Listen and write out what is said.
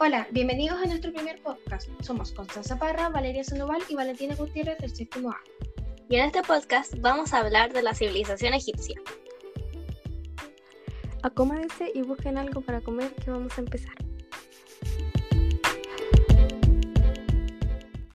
Hola, bienvenidos a nuestro primer podcast. Somos Constanza Parra, Valeria Sandoval y Valentina Gutiérrez del séptimo A. Y en este podcast vamos a hablar de la civilización egipcia. Acomódense y busquen algo para comer que vamos a empezar.